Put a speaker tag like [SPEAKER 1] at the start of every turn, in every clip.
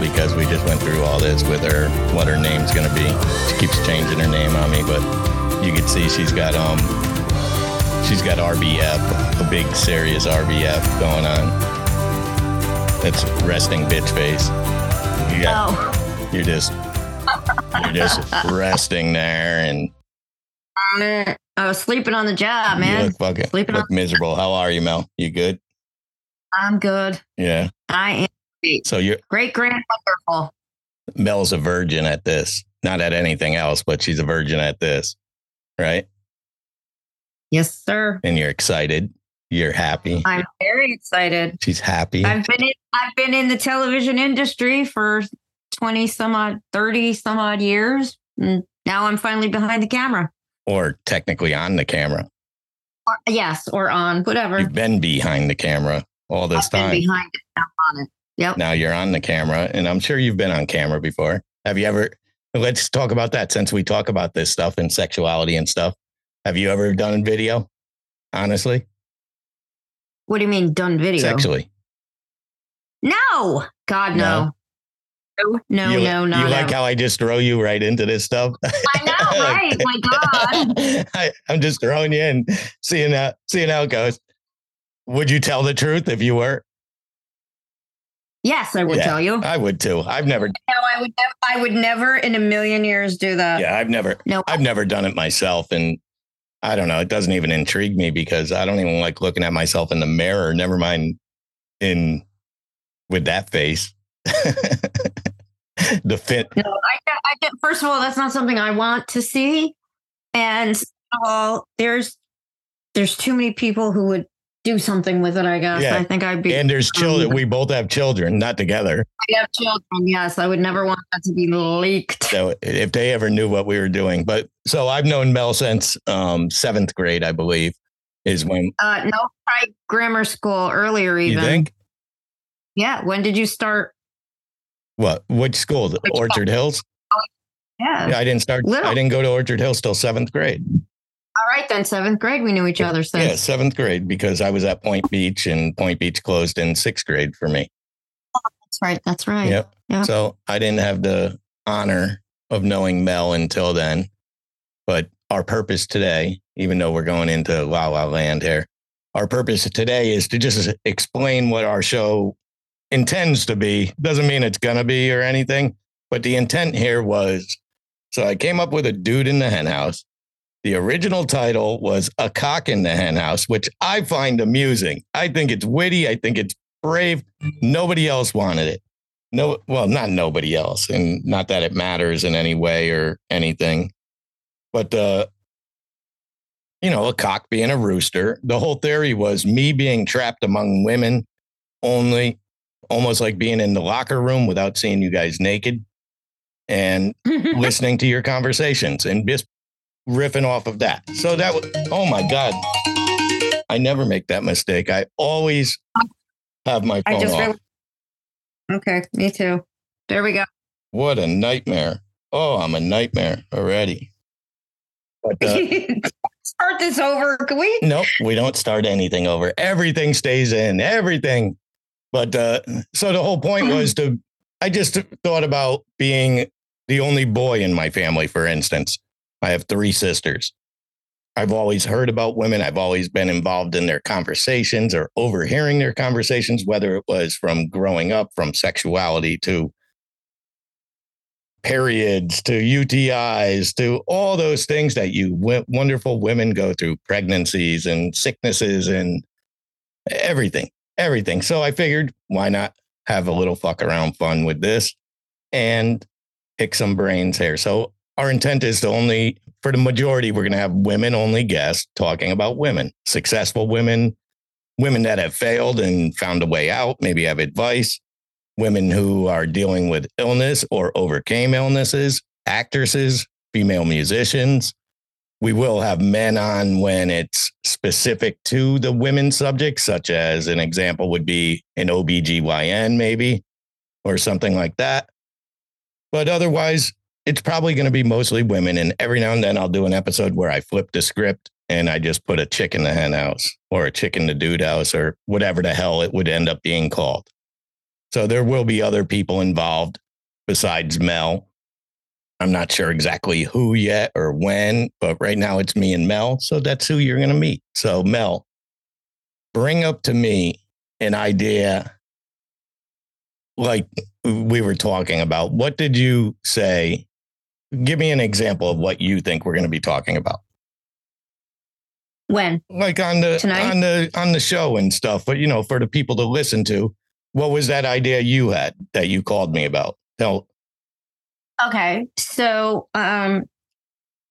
[SPEAKER 1] because we just went through all this with her, what her name's gonna be. She keeps changing her name on me, but you can see she's got um she's got RBF, a big serious RBF going on. That's resting bitch face. You got,
[SPEAKER 2] Oh,
[SPEAKER 1] you're just you're just resting there and
[SPEAKER 2] I was sleeping on the job,
[SPEAKER 1] you
[SPEAKER 2] man.
[SPEAKER 1] look fucking
[SPEAKER 2] Sleeping
[SPEAKER 1] look miserable. How are you, Mel? You good?
[SPEAKER 2] I'm good.
[SPEAKER 1] Yeah.
[SPEAKER 2] I am
[SPEAKER 1] So you're
[SPEAKER 2] great, grand, wonderful.
[SPEAKER 1] Mel's a virgin at this. Not at anything else, but she's a virgin at this. Right?
[SPEAKER 2] Yes, sir.
[SPEAKER 1] And you're excited. You're happy.
[SPEAKER 2] I'm very excited.
[SPEAKER 1] She's happy.
[SPEAKER 2] I've been in, I've been in the television industry for twenty some odd, thirty some odd years, and now I'm finally behind the camera.
[SPEAKER 1] Or technically on the camera.
[SPEAKER 2] Or, yes, or on whatever.
[SPEAKER 1] You've been behind the camera all this
[SPEAKER 2] I've been
[SPEAKER 1] time.
[SPEAKER 2] behind it, on it. Yep.
[SPEAKER 1] Now you're on the camera, and I'm sure you've been on camera before. Have you ever? Let's talk about that since we talk about this stuff and sexuality and stuff. Have you ever done video? Honestly,
[SPEAKER 2] What do you mean done video?
[SPEAKER 1] sexually.
[SPEAKER 2] No, God, no. No, no,
[SPEAKER 1] you,
[SPEAKER 2] no, not
[SPEAKER 1] You like
[SPEAKER 2] ever.
[SPEAKER 1] how I just throw you right into this stuff?
[SPEAKER 2] I know, right? My God.
[SPEAKER 1] I, I'm just throwing you in, seeing how seeing how it goes. Would you tell the truth if you were?
[SPEAKER 2] Yes, I would
[SPEAKER 1] Yeah.
[SPEAKER 2] tell you.
[SPEAKER 1] I would too. I've never.
[SPEAKER 2] No, I would never. I would never in a million years do that.
[SPEAKER 1] Yeah, I've never.
[SPEAKER 2] No.
[SPEAKER 1] I've never done it myself, and I don't know. It doesn't even intrigue me because I don't even like looking at myself in the mirror. Never mind in with that face. the fit.
[SPEAKER 2] No, I get, I get. First of all, that's not something I want to see, and all, there's there's too many people who would do something with it. I guess.
[SPEAKER 1] Yeah.
[SPEAKER 2] I think I'd be.
[SPEAKER 1] And there's children.
[SPEAKER 2] Um,
[SPEAKER 1] We both have children, not together.
[SPEAKER 2] I have children. Yes, I would never want that to be leaked.
[SPEAKER 1] So if they ever knew what we were doing, but so I've known Mel since um, seventh grade, I believe, is when
[SPEAKER 2] Uh, no, try grammar school earlier. Even.
[SPEAKER 1] you think.
[SPEAKER 2] Yeah. When did you start?
[SPEAKER 1] What? Which school?
[SPEAKER 2] Which
[SPEAKER 1] Orchard Hills.
[SPEAKER 2] Yeah.
[SPEAKER 1] Yeah, I didn't start.
[SPEAKER 2] Little.
[SPEAKER 1] I didn't go to Orchard Hills till seventh grade.
[SPEAKER 2] All right then. Seventh grade, we knew each other since.
[SPEAKER 1] Yeah, seventh grade because I was at Point Beach and Point Beach closed in sixth grade for me.
[SPEAKER 2] That's right. That's right.
[SPEAKER 1] Yep.
[SPEAKER 2] Yeah.
[SPEAKER 1] So I didn't have the honor of knowing Mel until then. But our purpose today, even though we're going into La La Land here, our purpose today is to just explain what our show intends to be. Doesn't mean it's going to be or anything, but the intent here was so I came up with a dude in the hen house. The original title was A Cock in the Hen House, which I find amusing. I think it's witty. I think it's brave. Nobody else wanted it. No, well, not nobody else, and not that it matters in any way or anything, but uh, you know, a cock being a rooster. The whole theory was me being trapped among women only, almost like being in the locker room without seeing you guys naked, and listening to your conversations and just riffing off of that. So that was, oh my God. I never make that mistake. I always have my iPhone
[SPEAKER 2] just
[SPEAKER 1] off.
[SPEAKER 2] really. Okay, me too. There we go.
[SPEAKER 1] What a nightmare. Oh, I'm a nightmare already. But uh,
[SPEAKER 2] Start this over. Can we?
[SPEAKER 1] nope, we don't start anything over. Everything stays in, everything. But uh, so the whole point was to, I just thought about being the only boy in my family, for instance. I have three sisters. I've always heard about women. I've always been involved in their conversations or overhearing their conversations, whether it was from growing up, from sexuality to periods to UTIs to all those things that you wonderful women go through, pregnancies and sicknesses and everything, everything. So I figured, why not have a little fuck around fun with this and pick some brains here. So our intent is to only, for the majority, we're going to have women only guests talking about women, successful women, women that have failed and found a way out, maybe have advice, women who are dealing with illness or overcame illnesses, actresses, female musicians. We will have men on when it's specific to the women's subject, such as an example would be an OBGYN, maybe, or something like that. But otherwise, it's probably going to be mostly women. And every now and then I'll do an episode where I flip the script and I just put a chick in the hen house or a chick in the dude house or whatever the hell it would end up being called. So there will be other people involved besides Mel. I'm not sure exactly who yet or when, but right now it's me and Mel. So that's who you're going to meet. So, Mel, bring up to me an idea like we were talking about. What did you say? Give me an example of what you think we're going to be talking about.
[SPEAKER 2] When?
[SPEAKER 1] Like on the
[SPEAKER 2] Tonight?
[SPEAKER 1] on the on the show and stuff, but you know, for the people to listen to, what was that idea you had that you called me about? Tell
[SPEAKER 2] Okay. So, um,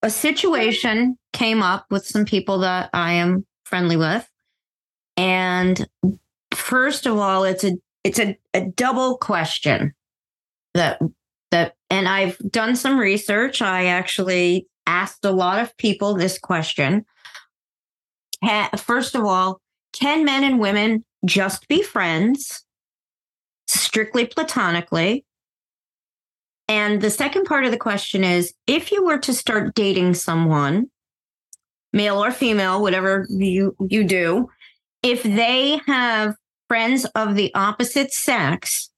[SPEAKER 2] a situation came up with some people that I am friendly with. And first of all, it's a it's a, a double question that that and I've done some research. I actually asked a lot of people this question. First of all, can men and women just be friends strictly platonically? And the second part of the question is if you were to start dating someone, male or female, whatever you, you do, if they have friends of the opposite sex,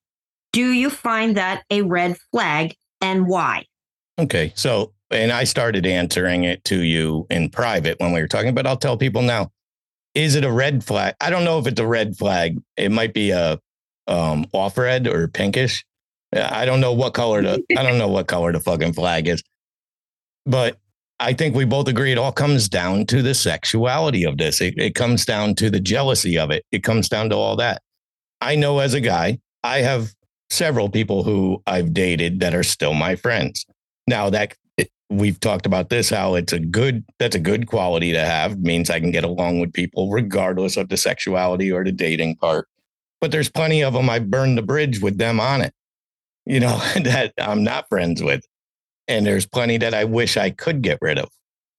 [SPEAKER 2] do you find that a red flag and why?
[SPEAKER 1] Okay. So, and I started answering it to you in private when we were talking, but I'll tell people now. Is it a red flag? I don't know if it's a red flag. It might be a um, off red or pinkish. I don't know what color the I don't know what color the fucking flag is. But I think we both agree it all comes down to the sexuality of this. It, it comes down to the jealousy of it. It comes down to all that. I know as a guy, I have several people who I've dated that are still my friends. Now that we've talked about this, how it's a good that's a good quality to have means I can get along with people regardless of the sexuality or the dating part. But there's plenty of them I burned the bridge with them on it, you know, that I'm not friends with. And there's plenty that I wish I could get rid of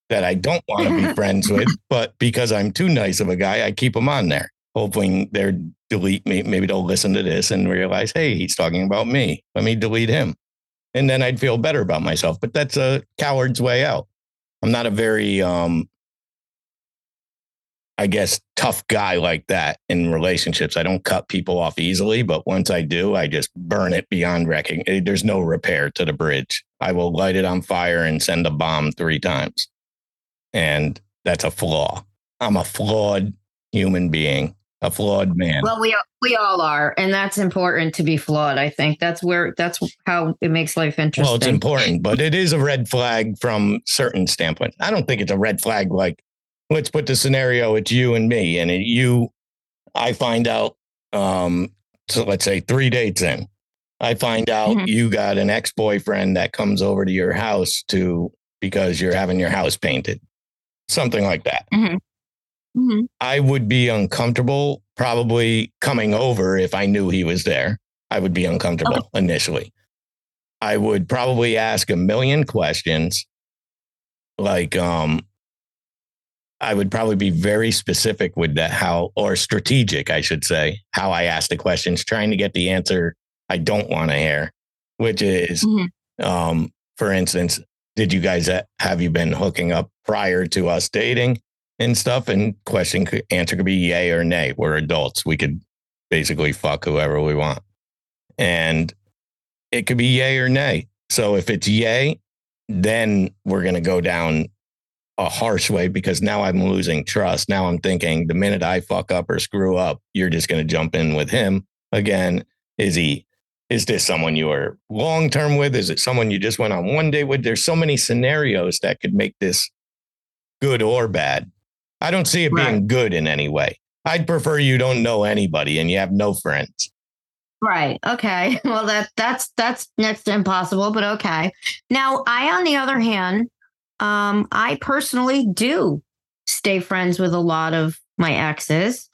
[SPEAKER 1] that I don't want to be friends with, but because I'm too nice of a guy, I keep them on there, hoping they're delete me. Maybe they'll listen to this and realize, hey, he's talking about me. Let me delete him. And then I'd feel better about myself. But that's a coward's way out. I'm not a very, um, I guess, tough guy like that in relationships. I don't cut people off easily, but once I do, I just burn it beyond wrecking. Eh, There's no repair to the bridge. I will light it on fire and send a bomb three times. And that's a flaw. I'm a flawed human being, a flawed man.
[SPEAKER 2] Well, we we all are, and that's important to be flawed. I think that's where that's how it makes life interesting.
[SPEAKER 1] Well, it's important, but it is a red flag from certain standpoint. I don't think it's a red flag. Like, let's put the scenario: it's you and me, and it, you. I find out. Um, so let's say three dates in, I find out
[SPEAKER 2] Mhm.
[SPEAKER 1] you got an ex boyfriend that comes over to your house to because you're having your house painted, something like that.
[SPEAKER 2] Mhm.
[SPEAKER 1] I would be uncomfortable probably coming over if I knew he was there. I would be uncomfortable initially. I would probably ask a million questions. Like, um, I would probably be very specific with that, how, or strategic, I should say, how I ask the questions, trying to get the answer I don't want to hear, which is,
[SPEAKER 2] Mhm.
[SPEAKER 1] um, for instance, did you guys have you been hooking up prior to us dating? And stuff. And question could answer could be yay or nay. We're adults. We could basically fuck whoever we want. And it could be yay or nay. So if it's yay, then we're going to go down a harsh way because now I'm losing trust. Now I'm thinking the minute I fuck up or screw up, you're just going to jump in with him again. Is he, is this someone you are long term with? Is it someone you just went on one day with? There's so many scenarios that could make this good or bad. I don't see it being good in any way. I'd prefer you don't know anybody and you have no friends.
[SPEAKER 2] Right. Okay. Well, that that's that's next to impossible, but okay. Now, I, on the other hand, um, I personally do stay friends with a lot of my exes,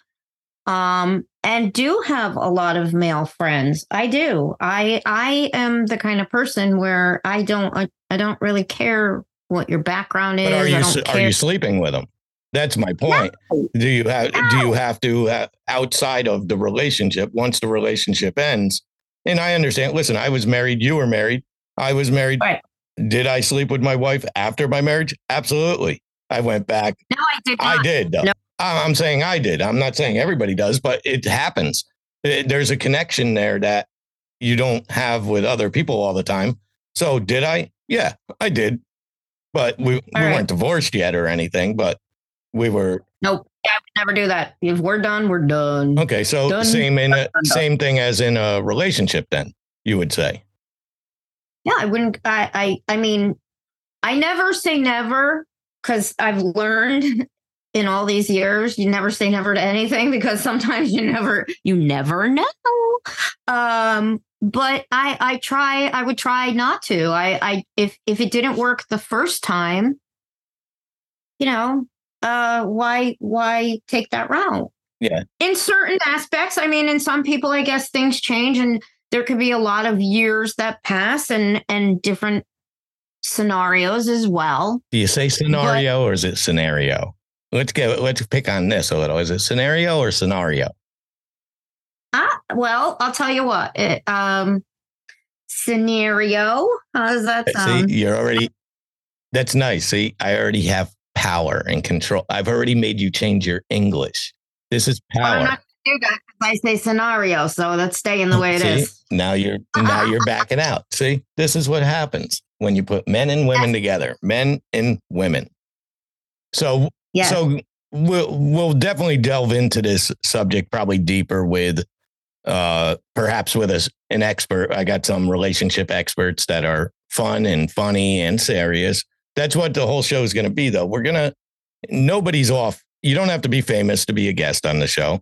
[SPEAKER 2] um, and do have a lot of male friends. I do. I I am the kind of person where I don't I, I don't really care what your background is.
[SPEAKER 1] But are you are
[SPEAKER 2] care.
[SPEAKER 1] you sleeping with them? That's my point. Do you have do you have to have, outside of the relationship once the relationship ends? And I understand. Listen, I was married. You were married. I was married.
[SPEAKER 2] Right.
[SPEAKER 1] did I sleep with my wife after my marriage? Absolutely. I went back.
[SPEAKER 2] No, I did. Not.
[SPEAKER 1] I did. Though.
[SPEAKER 2] No.
[SPEAKER 1] I'm saying I did. I'm not saying everybody does, but it happens. It, there's a connection there that you don't have with other people all the time. So did I? Yeah, I did. But we, we right. weren't divorced yet or anything, but we were.
[SPEAKER 2] Nope. Yeah, I would never do that. If we're done, we're done.
[SPEAKER 1] Okay. So done, same in a, same thing as in a relationship then, you would say.
[SPEAKER 2] Yeah, I wouldn't I I I mean, I never say never because I've learned in all these years you never say never to anything because sometimes you never you never know um but i i try i would try not to i i if if it didn't work the first time you know uh why why take that route
[SPEAKER 1] yeah
[SPEAKER 2] in certain aspects i mean in some people i guess things change and there could be a lot of years that pass and and different scenarios as well
[SPEAKER 1] do you say scenario but, or is it scenario let's get let's pick on this a little is it scenario or scenario
[SPEAKER 2] Ah, well, I'll tell you what. It, um, scenario. How does that sound?
[SPEAKER 1] See, you're already. That's nice. See, I already have power and control. I've already made you change your English. This is power. Well, I'm not
[SPEAKER 2] do that I say scenario, so that's staying the way it
[SPEAKER 1] See,
[SPEAKER 2] is.
[SPEAKER 1] Now you're now you're backing out. See, this is what happens when you put men and women yes. together, men and women. So yes. so we'll we'll definitely delve into this subject probably deeper with uh, perhaps with a, an expert. I got some relationship experts that are fun and funny and serious. That's what the whole show is going to be, though. We're going to, nobody's off. You don't have to be famous to be a guest on the show.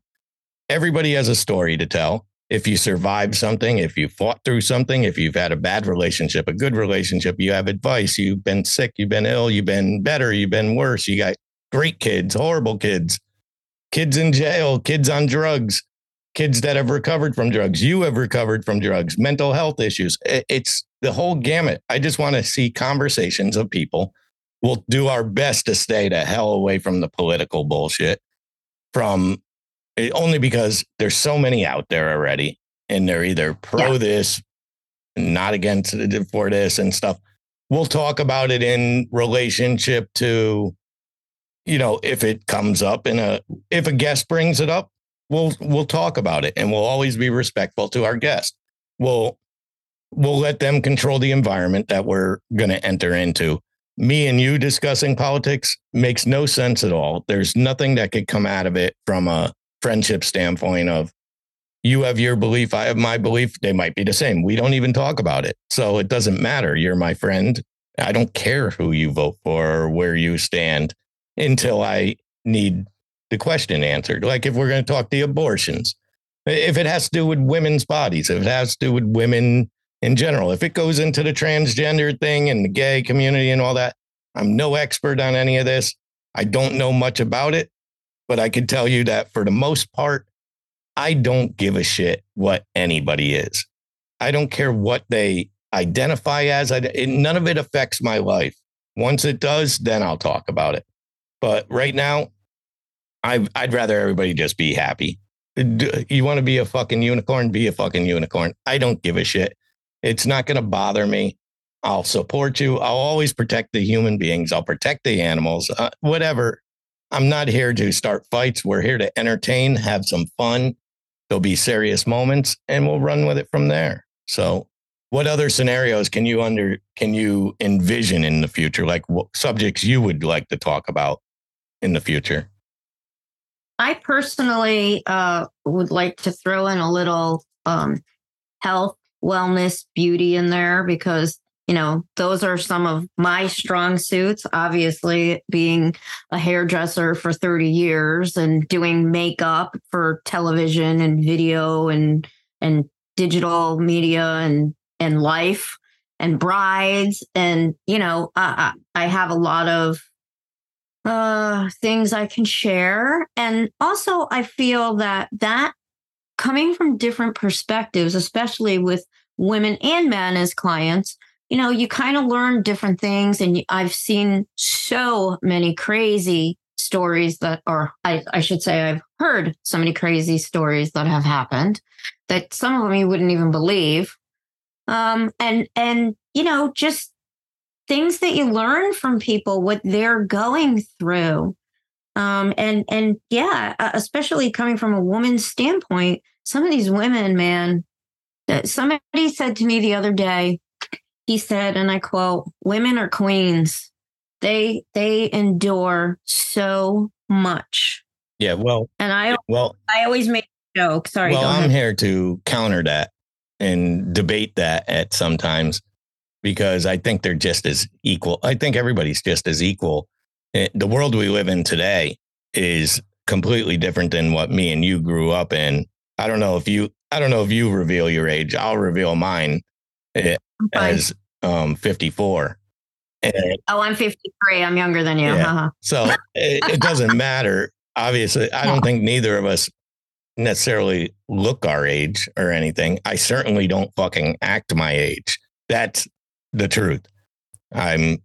[SPEAKER 1] Everybody has a story to tell. If you survived something, if you fought through something, if you've had a bad relationship, a good relationship, you have advice, you've been sick, you've been ill, you've been better, you've been worse, you got great kids, horrible kids, kids in jail, kids on drugs kids that have recovered from drugs. You have recovered from drugs, mental health issues. It's the whole gamut. I just want to see conversations of people. We'll do our best to stay the hell away from the political bullshit, from eh, only because there's so many out there already, and they're either pro yeah. this, not against for this and stuff. We'll talk about it in relationship to, you know, if it comes up in a if a guest brings it up, we'll we'll talk about it and we'll always be respectful to our guests. We'll we'll let them control the environment that we're going to enter into. Me and you discussing politics makes no sense at all. There's nothing that could come out of it from a friendship standpoint of you have your belief, I have my belief. They might be the same. We don't even talk about it. So it doesn't matter. You're my friend. I don't care who you vote for or where you stand until I need the question answered. Like if we're going to talk the abortions, if it has to do with women's bodies, if it has to do with women in general, if it goes into the transgender thing and the gay community and all that, I'm no expert on any of this. I don't know much about it, but I can tell you that for the most part, I don't give a shit what anybody is. I don't care what they identify as. I, it, none of it affects my life. Once it does, then I'll talk about it. But right now, I, I'd rather everybody just be happy. You want to be a fucking unicorn? Be a fucking unicorn. I don't give a shit. It's not going to bother me. I'll support you. I'll always protect the human beings. I'll protect the animals, uh, whatever. I'm not here to start fights. We're here to entertain, have some fun. There'll be serious moments and we'll run with it from there. So, what other scenarios can you under can you envision in the future like what subjects you would like to talk about in the future?
[SPEAKER 2] I personally uh, would like to throw in a little um, health, wellness, beauty in there because, you know, those are some of my strong suits. Obviously, being a hairdresser for 30 years and doing makeup for television and video and, and digital media and, and life and brides. And, you know, I, I have a lot of uh, things I can share. And also, I feel that that coming from different perspectives, especially with women and men as clients, you know, you kind of learn different things. And I've seen so many crazy stories that, or I, I should say, I've heard so many crazy stories that have happened that some of them you wouldn't even believe. Um, and, and, you know, just things that you learn from people, what they're going through. Um, and and yeah, especially coming from a woman's standpoint, some of these women, man. Somebody said to me the other day, he said, and I quote, "Women are queens. They they endure so much."
[SPEAKER 1] Yeah, well,
[SPEAKER 2] and I
[SPEAKER 1] well,
[SPEAKER 2] I always make a joke. Sorry.
[SPEAKER 1] Well, I'm here to counter that and debate that at sometimes because I think they're just as equal. I think everybody's just as equal. Eh, the world we live in today is completely different than what me and you grew up in. I don't know if you I don't know if you reveal your age. I'll reveal mine eh, as um 54.
[SPEAKER 2] And, oh, I'm 53. I'm younger than you. Yeah. Uh-huh.
[SPEAKER 1] So it, it doesn't matter. Obviously, I don't think neither of us necessarily look our age or anything. I certainly don't fucking act my age. That's the truth. I'm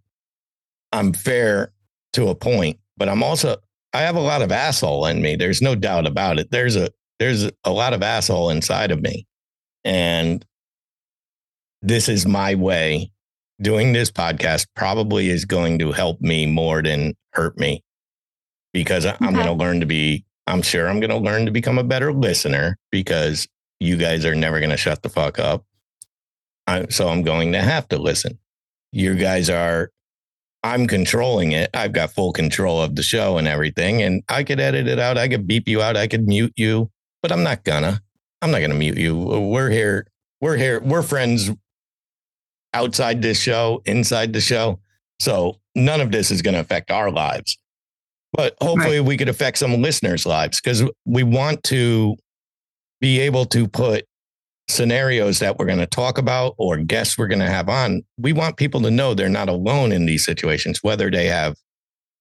[SPEAKER 1] I'm fair to a point, but I'm also I have a lot of asshole in me. There's no doubt about it. There's a there's a lot of asshole inside of me. And this is my way. Doing this podcast probably is going to help me more than hurt me because I'm okay. going to learn to be, I'm sure I'm going to learn to become a better listener because you guys are never going to shut the fuck up. I, so I'm going to have to listen. You guys are, I'm controlling it. I've got full control of the show and everything. And I could edit it out. I could beep you out. I could mute you, but I'm not gonna. I'm not gonna mute you. We're here. We're here. We're friends outside this show, inside the show. So none of this is going to affect our lives. But hopefully right. we could affect some listeners' lives because we want to be able to put scenarios that we're going to talk about or guests we're going to have on, we want people to know they're not alone in these situations, whether they have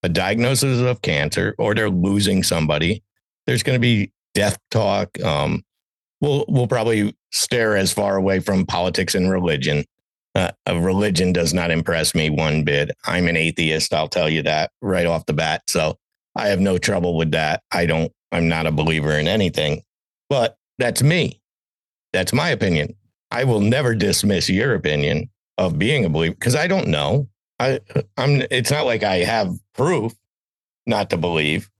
[SPEAKER 1] a diagnosis of cancer or they're losing somebody. There's going to be death talk. Um, we'll we'll probably stare as far away from politics and religion. Uh, religion does not impress me one bit. I'm an atheist. I'll tell you that right off the bat. So I have no trouble with that. I don't. I'm not a believer in anything, but that's me. That's my opinion. I will never dismiss your opinion of being a believer because I don't know. I, I'm. It's not like I have proof not to believe,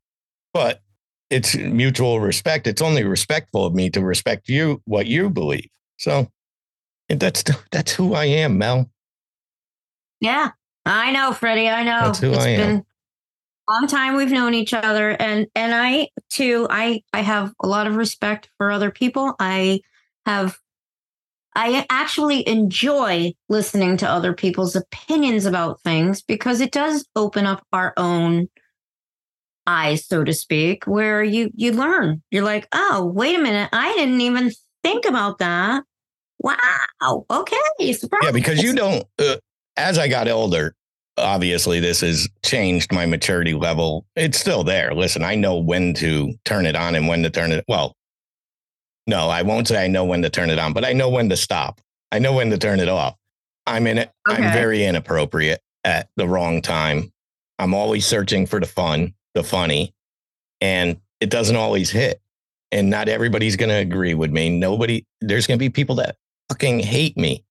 [SPEAKER 1] but it's mutual respect. It's only respectful of me to respect you what you believe. So that's that's who I am, Mel.
[SPEAKER 2] Yeah, I know, Freddie. I know.
[SPEAKER 1] That's who it's I am.
[SPEAKER 2] long time we've known each other, and and I too. I I have a lot of respect for other people. I have I actually enjoy listening to other people's opinions about things because it does open up our own eyes, so to speak, where you you learn. You're like, oh, wait a minute, I didn't even think about that. Wow. Okay.
[SPEAKER 1] Surprise. Yeah, because you don't. Uh, as I got older, obviously this has changed my maturity level. It's still there. Listen, I know when to turn it on and when to turn it. Well, no, I won't say I know when to turn it on, but I know when to stop. I know when to turn it off. I'm in it. Okay. I'm very inappropriate at the wrong time. I'm always searching for the fun, the funny, and it doesn't always hit. And not everybody's going to agree with me. Nobody, there's going to be people that fucking hate me.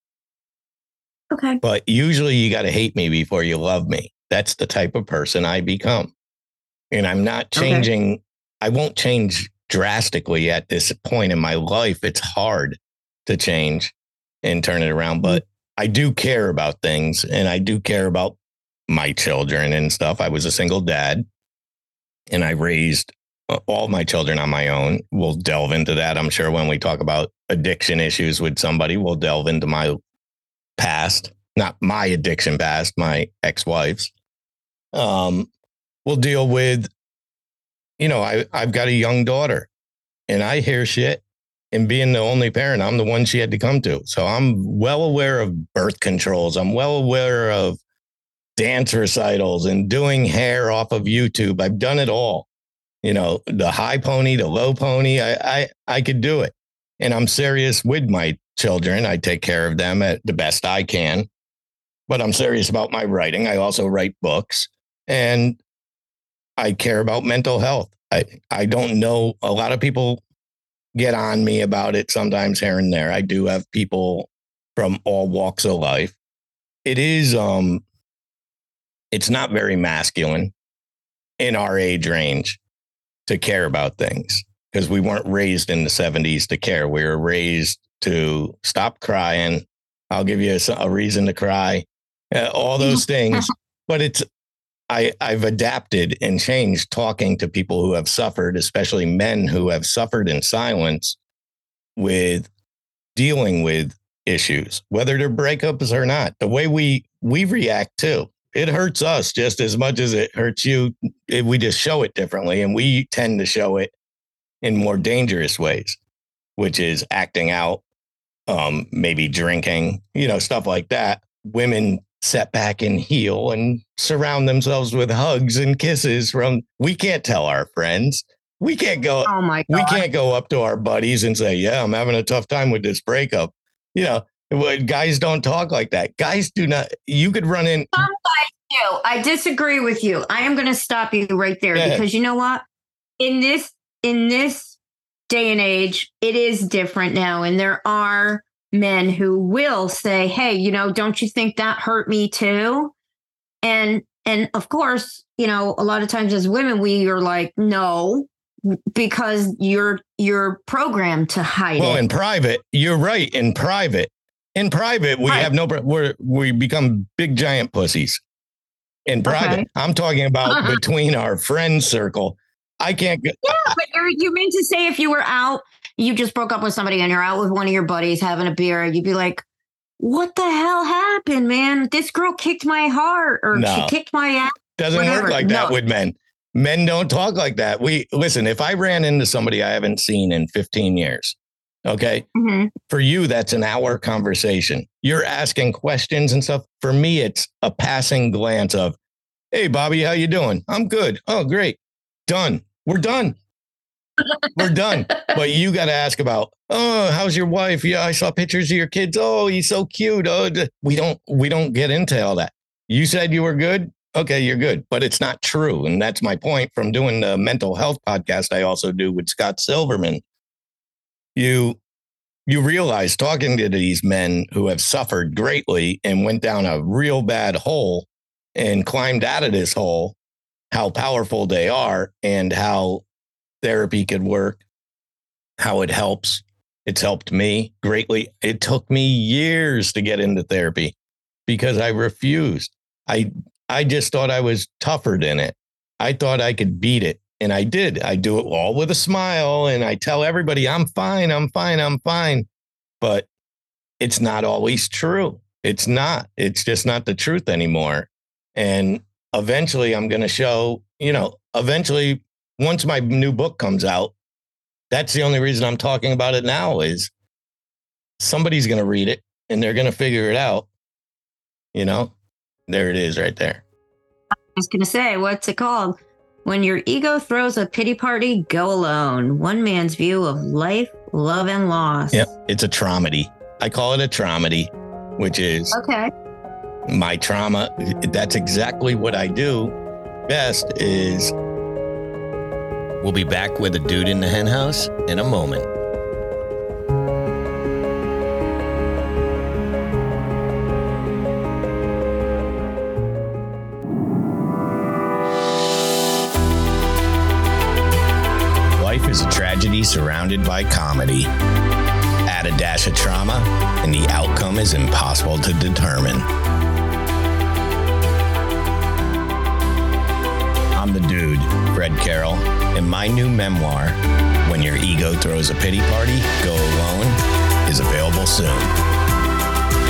[SPEAKER 2] Okay.
[SPEAKER 1] But usually you got to hate me before you love me. That's the type of person I become. And I'm not changing. Okay. I won't change drastically at this point in my life. It's hard to change and turn it around, but I do care about things and I do care about my children and stuff. I was a single dad and I raised uh, all my children on my own. We'll delve into that. I'm sure when we talk about addiction issues with somebody, we'll delve into my past, not my addiction past, my ex wife's. Um, we'll deal with you know, I, I've got a young daughter and I hear shit. And being the only parent, I'm the one she had to come to. So I'm well aware of birth controls. I'm well aware of dance recitals and doing hair off of YouTube. I've done it all. You know, the high pony, the low pony. I I, I could do it. And I'm serious with my children. I take care of them at the best I can. But I'm serious about my writing. I also write books. And I care about mental health. I, I don't know. A lot of people get on me about it sometimes here and there. I do have people from all walks of life. It is um it's not very masculine in our age range to care about things because we weren't raised in the 70s to care. We were raised to stop crying. I'll give you a, a reason to cry, uh, all those things. But it's, I, I've adapted and changed talking to people who have suffered, especially men who have suffered in silence with dealing with issues, whether they're breakups or not. The way we we react too, it hurts us just as much as it hurts you. We just show it differently, and we tend to show it in more dangerous ways, which is acting out, um, maybe drinking, you know, stuff like that. Women set back and heal and surround themselves with hugs and kisses from we can't tell our friends we can't go
[SPEAKER 2] Oh my God.
[SPEAKER 1] we can't go up to our buddies and say yeah i'm having a tough time with this breakup you know what- guys don't talk like that guys do not you could run in
[SPEAKER 2] you. I disagree with you. I am going to stop you right there
[SPEAKER 1] ahead.
[SPEAKER 2] because you know what? In this in this day and age, it is different now, and there are men who will say, "Hey, you know, don't you think that hurt me too?" And and of course, you know, a lot of times as women, we are like, "No." Because you're you're programmed to hide
[SPEAKER 1] well
[SPEAKER 2] it.
[SPEAKER 1] in private you're right in private in private we
[SPEAKER 2] Right.
[SPEAKER 1] have no we're we become big giant pussies in private
[SPEAKER 2] Okay.
[SPEAKER 1] i'm talking about between our friend circle i can't go,
[SPEAKER 2] Yeah, but you mean to say if you were out, you just broke up with somebody and you're out with one of your buddies having a beer, you'd be like, what the hell happened, man? This girl kicked my heart or
[SPEAKER 1] No.
[SPEAKER 2] she kicked my ass.
[SPEAKER 1] doesn't
[SPEAKER 2] Whatever.
[SPEAKER 1] work like that with men men don't talk like that we listen if i ran into somebody i haven't seen in 15 years okay
[SPEAKER 2] Mhm.
[SPEAKER 1] for you that's an hour conversation you're asking questions and stuff for me it's a passing glance of hey bobby how you doing i'm good oh great done we're done we're done. But you got to ask about oh how's your wife? Yeah i saw pictures of your kids. Oh he's so cute. Oh we don't we don't get into all that. You said you were good? Okay you're good. But it's not true. And that's my point from doing the mental health podcast i also do with scott silverman. You you realize talking to these men who have suffered greatly and went down a real bad hole and climbed out of this hole how powerful they are and how therapy could work how it helps. It's helped me greatly. It took me years to get into therapy because i refused. I i just thought i was tougher than it. I thought i could beat it and i did. I do it all with a smile and i tell everybody i'm fine i'm fine i'm fine. But it's not always true. It's not. It's just not the truth anymore. And eventually i'm going to show you know eventually once my new book comes out that's the only reason i'm talking about it now is somebody's going to read it and they're going to figure it out you know there it is right there
[SPEAKER 2] I was going to say, what's it called? When your ego throws a pity party, go alone. One man's view of life, love, and loss.
[SPEAKER 1] Yep. It's a traumedy. I call it a traumedy, which is
[SPEAKER 2] Okay.
[SPEAKER 1] my trauma. That's exactly what I do best is We'll be back with a dude in the henhouse in a moment. Life is a tragedy surrounded by comedy. Add a dash of trauma, and the outcome is impossible to determine. I'm the dude, Fred Carroll, and my new memoir, When Your Ego Throws a Pity Party, Go Alone, is available soon.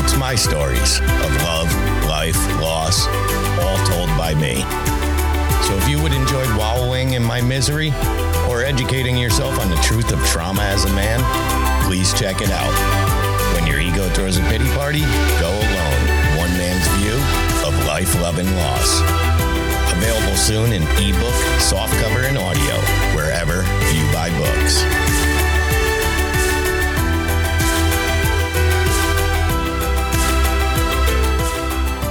[SPEAKER 1] It's my stories of love, life, loss, all told by me. So if you would enjoy wallowing in my misery or educating yourself on the truth of trauma as a man, please check it out. When your ego throws a pity party, go alone. One man's view of life, love, and loss. Available soon in ebook, softcover, and audio, wherever you buy books.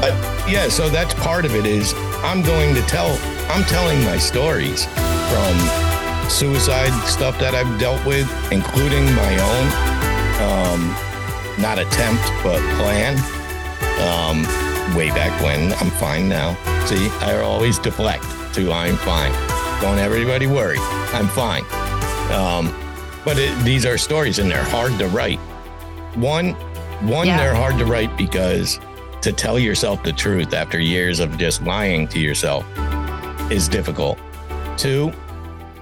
[SPEAKER 1] But yeah, so that's part of it is I'm going to tell, I'm telling my stories from suicide stuff that I've dealt with, including my own, um, not attempt, but plan, um, way back when. I'm fine now. See, I always deflect to I'm fine. Don't everybody worry. I'm fine. Um, but it, these are stories and they're hard to write. One, one,
[SPEAKER 2] Yeah.
[SPEAKER 1] they're hard to write because to tell yourself the truth after years of just lying to yourself is difficult. Two,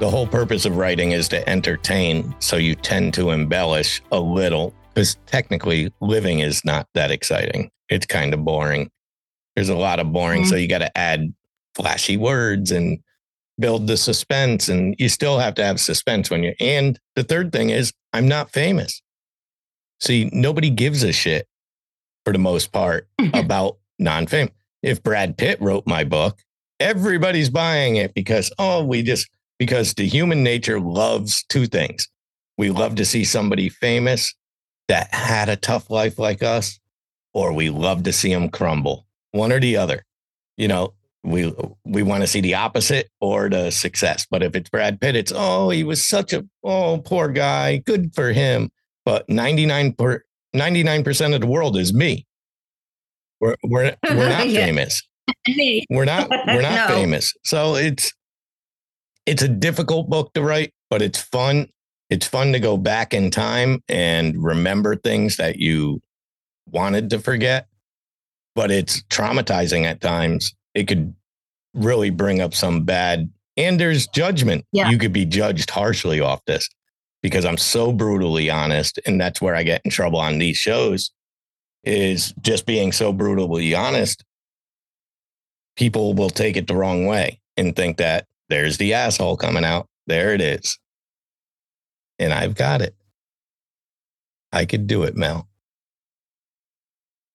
[SPEAKER 1] the whole purpose of writing is to entertain. So you tend to embellish a little because technically living is not that exciting. It's kind of boring. There's a lot of boring.
[SPEAKER 2] Mhm.
[SPEAKER 1] So you got to add flashy words and build the suspense. And you still have to have suspense when you're. And the third thing is, I'm not famous. See, nobody gives a shit for the most part about non fame. If Brad Pitt wrote my book, everybody's buying it because, oh, we just, because the human nature loves two things. We love to see somebody famous that had a tough life like us, or we love to see them crumble, one or the other. You know, we we want to see the opposite or the success. But if it's Brad Pitt, it's oh, he was such a oh poor guy, good for him. But 99 per, 99% of the world is me. We're we're we're not
[SPEAKER 2] Yeah.
[SPEAKER 1] famous we're not we're not
[SPEAKER 2] No.
[SPEAKER 1] famous so it's it's a difficult book to write but it's fun it's fun to go back in time and remember things that you wanted to forget but it's traumatizing at times it could really bring up some bad and there's judgment
[SPEAKER 2] Yeah.
[SPEAKER 1] you could be judged harshly off this because i'm so brutally honest and that's where i get in trouble on these shows is just being so brutally honest people will take it the wrong way and think that there's the asshole coming out. There it is. And I've got it. I could do it, Mel.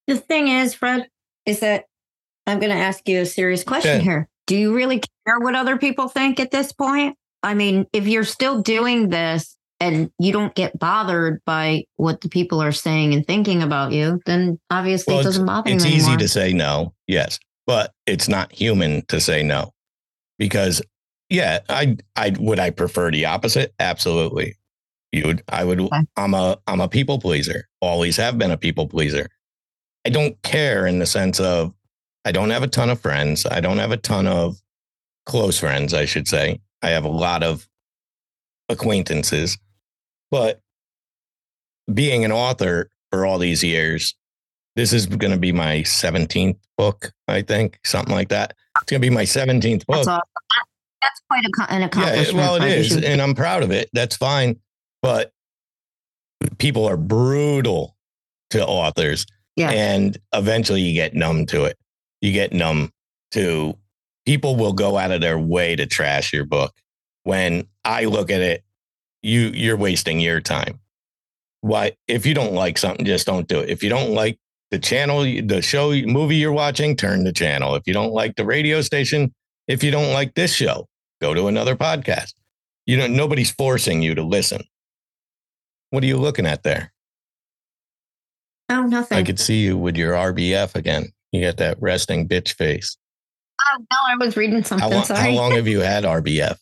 [SPEAKER 2] The thing is, Fred, is that I'm going to ask you a serious question
[SPEAKER 1] Okay.
[SPEAKER 2] here. Do you really care what other people think at this point? I mean, if you're still doing this and you don't get bothered by what the people are saying and thinking about you, then obviously
[SPEAKER 1] Well,
[SPEAKER 2] it doesn't bother
[SPEAKER 1] It's
[SPEAKER 2] you
[SPEAKER 1] easy to say no, yes, but it's not human to say no because, yeah, I, I would I prefer the opposite. Absolutely, you would. I would.
[SPEAKER 2] Okay.
[SPEAKER 1] I'm a I'm a people pleaser. Always have been a people pleaser. I don't care in the sense of I don't have a ton of friends. I don't have a ton of close friends, I should say. I have a lot of acquaintances, but being an author for all these years, this is going to be my 17th book, I think, something like that. It's going to be my 17th book.
[SPEAKER 2] That's, awesome. That's quite a, an
[SPEAKER 1] Yeah,
[SPEAKER 2] accomplishment.
[SPEAKER 1] well, it is. And I'm proud of it. That's fine. But people are brutal to authors.
[SPEAKER 2] Yeah.
[SPEAKER 1] And eventually you get numb to it. You get numb to people will go out of their way to trash your book. When I look at it, you you're wasting your time. Why if you don't like something, just don't do it. If you don't like the channel, the show, movie you're watching, turn the channel. If you don't like the radio station, if you don't like this show, go to another podcast. You know, nobody's forcing you to listen. What are you looking at there?
[SPEAKER 2] Oh, nothing.
[SPEAKER 1] I could see you with your RBF again. You got that resting bitch face.
[SPEAKER 2] oh, no, I was reading something.
[SPEAKER 1] How long,
[SPEAKER 2] sorry.
[SPEAKER 1] how long have you had RBF?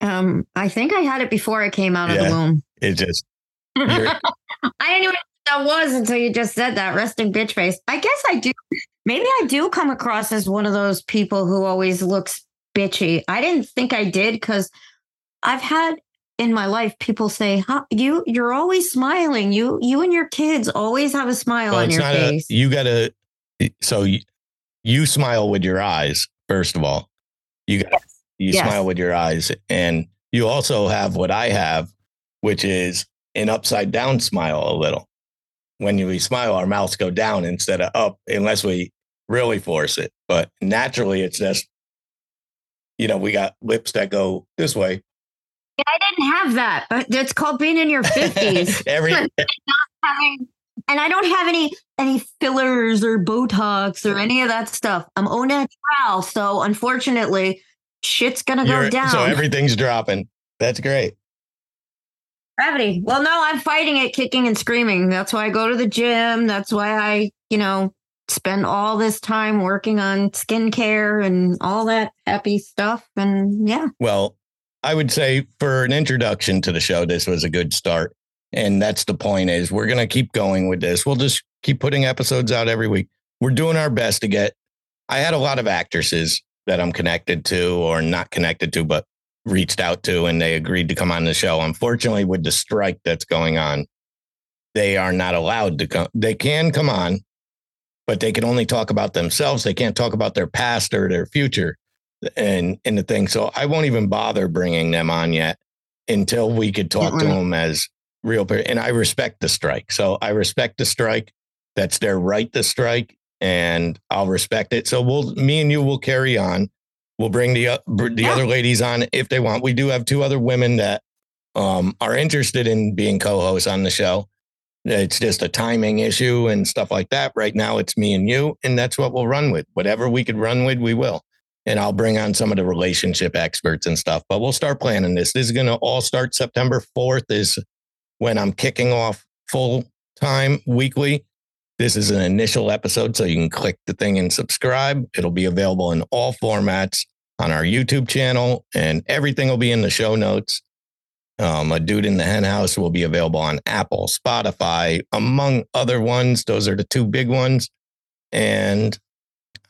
[SPEAKER 2] Um, I think I had it before I came out of the womb.
[SPEAKER 1] It just.
[SPEAKER 2] I didn't even know what that was until you just said that resting bitch face. I guess I do. Maybe I do come across as one of those people who always looks bitchy. I didn't think I did because I've had in my life people say, huh, "You, you're always smiling. You, you and your kids always have a smile
[SPEAKER 1] well,
[SPEAKER 2] on your face."
[SPEAKER 1] a you gotta so you, you smile with your eyes, first of all. You got you
[SPEAKER 2] Yes.
[SPEAKER 1] smile with your eyes. And you also have what I have, which is an upside down smile a little. When we smile, our mouths go down instead of up, unless we really force it. But naturally, it's just, you know, we got lips that go this way.
[SPEAKER 2] I didn't have that. But It's called being in your fifties.
[SPEAKER 1] Every
[SPEAKER 2] having and I don't have any any fillers or Botox or any of that stuff. I'm au natural, so unfortunately, shit's gonna go
[SPEAKER 1] you're-
[SPEAKER 2] down.
[SPEAKER 1] so everything's dropping. That's great.
[SPEAKER 2] Gravity. Well, no, I'm fighting it, kicking and screaming. That's why I go to the gym. That's why I, you know, spend all this time working on skincare and all that happy stuff. And yeah,
[SPEAKER 1] Well, I would say for an introduction to the show, this was a good start. And that's the point is we're going to keep going with this. We'll just keep putting episodes out every week. We're doing our best to get I had a lot of actresses that I'm connected to or not connected to, but reached out to and they agreed to come on the show. Unfortunately, with the strike that's going on, they are not allowed to come. They can come on, but they can only talk about themselves. They can't talk about their past or their future and and the thing. So I won't even bother bringing them on yet until we could talk mm-hmm. to them as real. People. And I respect the strike. So I respect the strike. That's their right to strike, and I'll respect it. So we'll, me and you will carry on. We'll bring the uh, the yeah. other ladies on if they want. We do have two other women that um, are interested in being co-hosts on the show. It's just a timing issue and stuff like that. Right now, it's me and you, and that's what we'll run with. Whatever we could run with, we will and I'll bring on some of the relationship experts and stuff. But we'll start planning this. This is going to all start September 4th, is when I'm kicking off full time weekly. This is an initial episode, so you can click the thing and subscribe. It'll be available in all formats on our YouTube channel, and everything will be in the show notes. Um, a dude in the hen house will be available on Apple, Spotify, among other ones. Those are the two big ones. And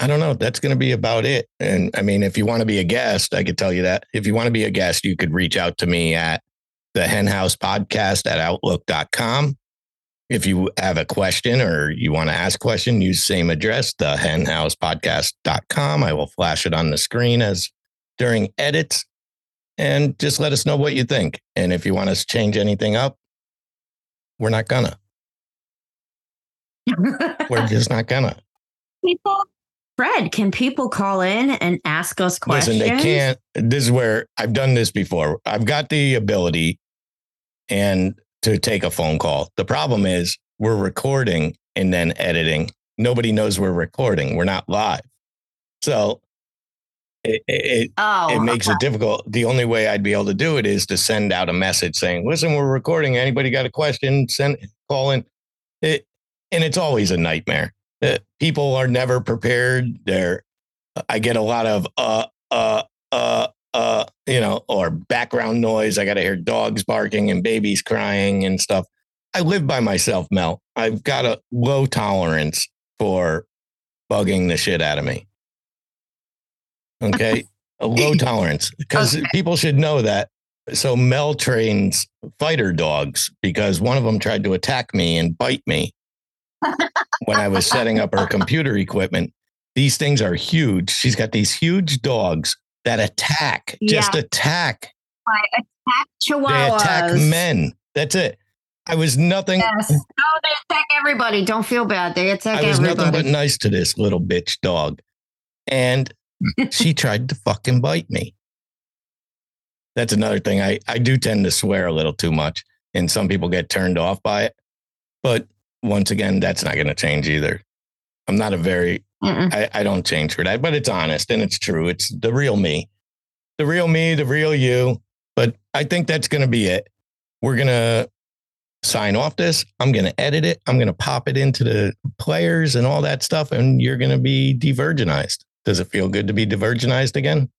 [SPEAKER 1] I don't know. That's going to be about it. And I mean, if you want to be a guest, I could tell you that. If you want to be a guest, you could reach out to me at the henhouse podcast at outlook.com. If you have a question or you want to ask a question, use same address, the henhousepodcast.com. I will flash it on the screen as during edits and just let us know what you think. And if you want us to change anything up, we're not gonna. we're just not gonna.
[SPEAKER 2] People Fred, can people call in and ask us questions?
[SPEAKER 1] Listen, they can't. This is where I've done this before. I've got the ability and to take a phone call. The problem is we're recording and then editing. Nobody knows we're recording. We're not live. So it, it, oh, it makes okay. it difficult. The only way I'd be able to do it is to send out a message saying, listen, we're recording. Anybody got a question? Send call in. It, and it's always a nightmare that people are never prepared. They're, I get a lot of, uh, uh, uh, uh, you know, or background noise. I got to hear dogs barking and babies crying and stuff. I live by myself, Mel. I've got a low tolerance for bugging the shit out of me. Okay. a low tolerance because okay. people should know that. So Mel trains fighter dogs because one of them tried to attack me and bite me when I was setting up her computer equipment. These things are huge. She's got these huge dogs that attack, yeah. just attack.
[SPEAKER 2] I attack chihuahuas.
[SPEAKER 1] They attack men. That's it. I was nothing.
[SPEAKER 2] Yes. Oh, they attack everybody. Don't feel bad. They attack
[SPEAKER 1] I was
[SPEAKER 2] everybody.
[SPEAKER 1] nothing but nice to this little bitch dog. And she tried to fucking bite me. That's another thing. I, I do tend to swear a little too much, and some people get turned off by it. But once again, that's not going to change either. I'm not a very, I, I don't change for that, but it's honest and it's true. It's the real me, the real me, the real you. But I think that's going to be it. We're going to sign off this. I'm going to edit it. I'm going to pop it into the players and all that stuff. And you're going to be divergenized. Does it feel good to be divergenized again?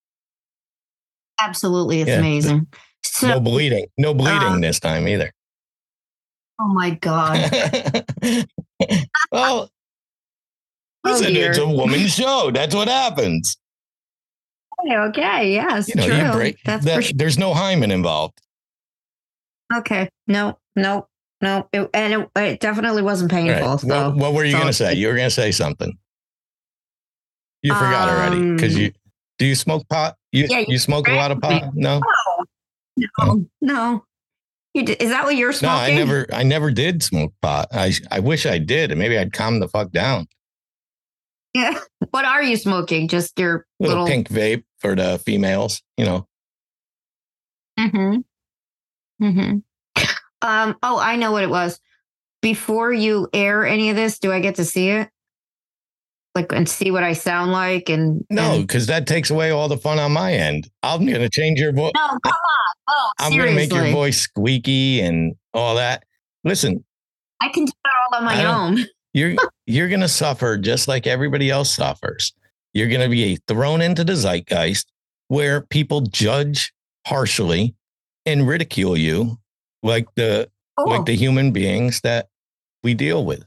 [SPEAKER 2] Absolutely. It's yeah. amazing.
[SPEAKER 1] So, no bleeding. No bleeding um, this time either.
[SPEAKER 2] Oh my God.
[SPEAKER 1] well, oh listen, it's a woman's show. That's what happens.
[SPEAKER 2] Okay, okay. Yes. You know, true. You break,
[SPEAKER 1] That's that, sure. There's no hymen involved.
[SPEAKER 2] Okay. No, no, no. It, and it, it, definitely wasn't painful. Right. So,
[SPEAKER 1] what, what, were you so, going to say? You were going to say something. You forgot um, already because you do you smoke pot? You yeah, you smoke a lot of pot? No.
[SPEAKER 2] No. No. no. Is that what you're smoking?
[SPEAKER 1] No, I never, I never did smoke pot. I, I wish I did, and maybe I'd calm the fuck down.
[SPEAKER 2] Yeah. What are you smoking? Just your
[SPEAKER 1] little, little pink vape for the females, you know.
[SPEAKER 2] Hmm. Hmm. Um. Oh, I know what it was. Before you air any of this, do I get to see it? Like and see what I sound like and
[SPEAKER 1] no, because that takes away all the fun on my end. I'm gonna change your voice.
[SPEAKER 2] No, come on. Oh,
[SPEAKER 1] I'm going to make your voice squeaky and all that. Listen,
[SPEAKER 2] I can do it all on my own.
[SPEAKER 1] You're you're going to suffer just like everybody else suffers. You're going to be thrown into the zeitgeist where people judge harshly and ridicule you like the oh. like the human beings that we deal with.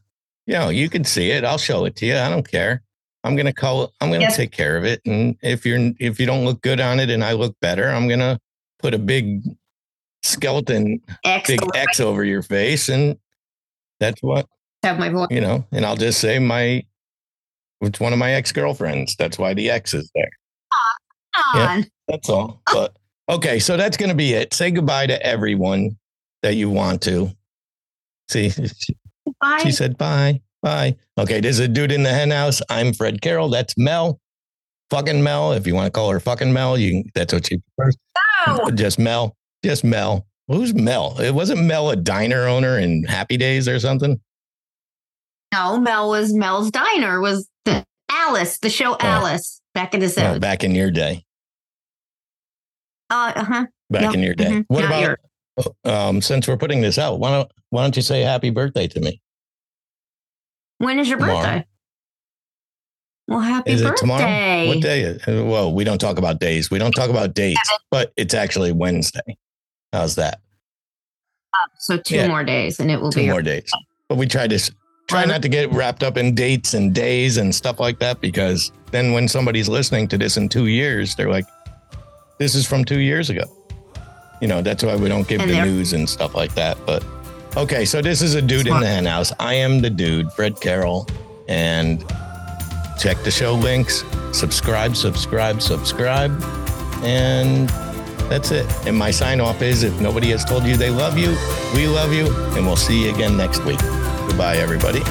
[SPEAKER 1] You know, you can see it. I'll show it to you. I don't care. I'm gonna call. I'm gonna take care of it. And if you're if you don't look good on it, and I look better, I'm gonna put a big skeleton,
[SPEAKER 2] X
[SPEAKER 1] big X over your face, and that's what
[SPEAKER 2] have my voice.
[SPEAKER 1] you know. And I'll just say my. It's one of my ex girlfriends. That's why the X is there. Yeah. That's all. Oh. But okay, so that's going to be it. Say goodbye to everyone that you want to. See,
[SPEAKER 2] Bye.
[SPEAKER 1] she said bye, bye. Okay, there's a dude in the hen house. I'm Fred Carroll. That's Mel. Fucking Mel. If you want to call her fucking Mel, you can, that's what she prefers.
[SPEAKER 2] No.
[SPEAKER 1] Just Mel. Just Mel. Who's Mel? It wasn't Mel a diner owner in Happy Days or something.
[SPEAKER 2] No, Mel was Mel's Diner was the Alice, the show Alice back in the
[SPEAKER 1] Oh, back in your day.
[SPEAKER 2] Uh huh.
[SPEAKER 1] Back in your day.
[SPEAKER 2] mhm.
[SPEAKER 1] What
[SPEAKER 2] Not
[SPEAKER 1] about um, since we're putting this out? Why don't why don't you say happy birthday to me?
[SPEAKER 2] When is your
[SPEAKER 1] Tomorrow.
[SPEAKER 2] birthday? Well, happy
[SPEAKER 1] Is it tomorrow? What day? Is, well, we don't talk about days. We don't talk about dates, but it's actually Wednesday. How's that?
[SPEAKER 2] So two
[SPEAKER 1] Yeah.
[SPEAKER 2] more days, and it will
[SPEAKER 1] Two
[SPEAKER 2] be.
[SPEAKER 1] more days. But we try to try not to get wrapped up in dates and days and stuff like that because then when somebody's listening to this in two years, they're like, "This is from two years ago." You know, that's why we don't give
[SPEAKER 2] And
[SPEAKER 1] the news and stuff like that. But okay, so this is a dude in the hen house. I am the dude, Fred Carroll, and check the show links. Subscribe, subscribe, subscribe, and that's it. And my sign off is if nobody has told you they love you, we love you, and we'll see you again next week. Goodbye, everybody.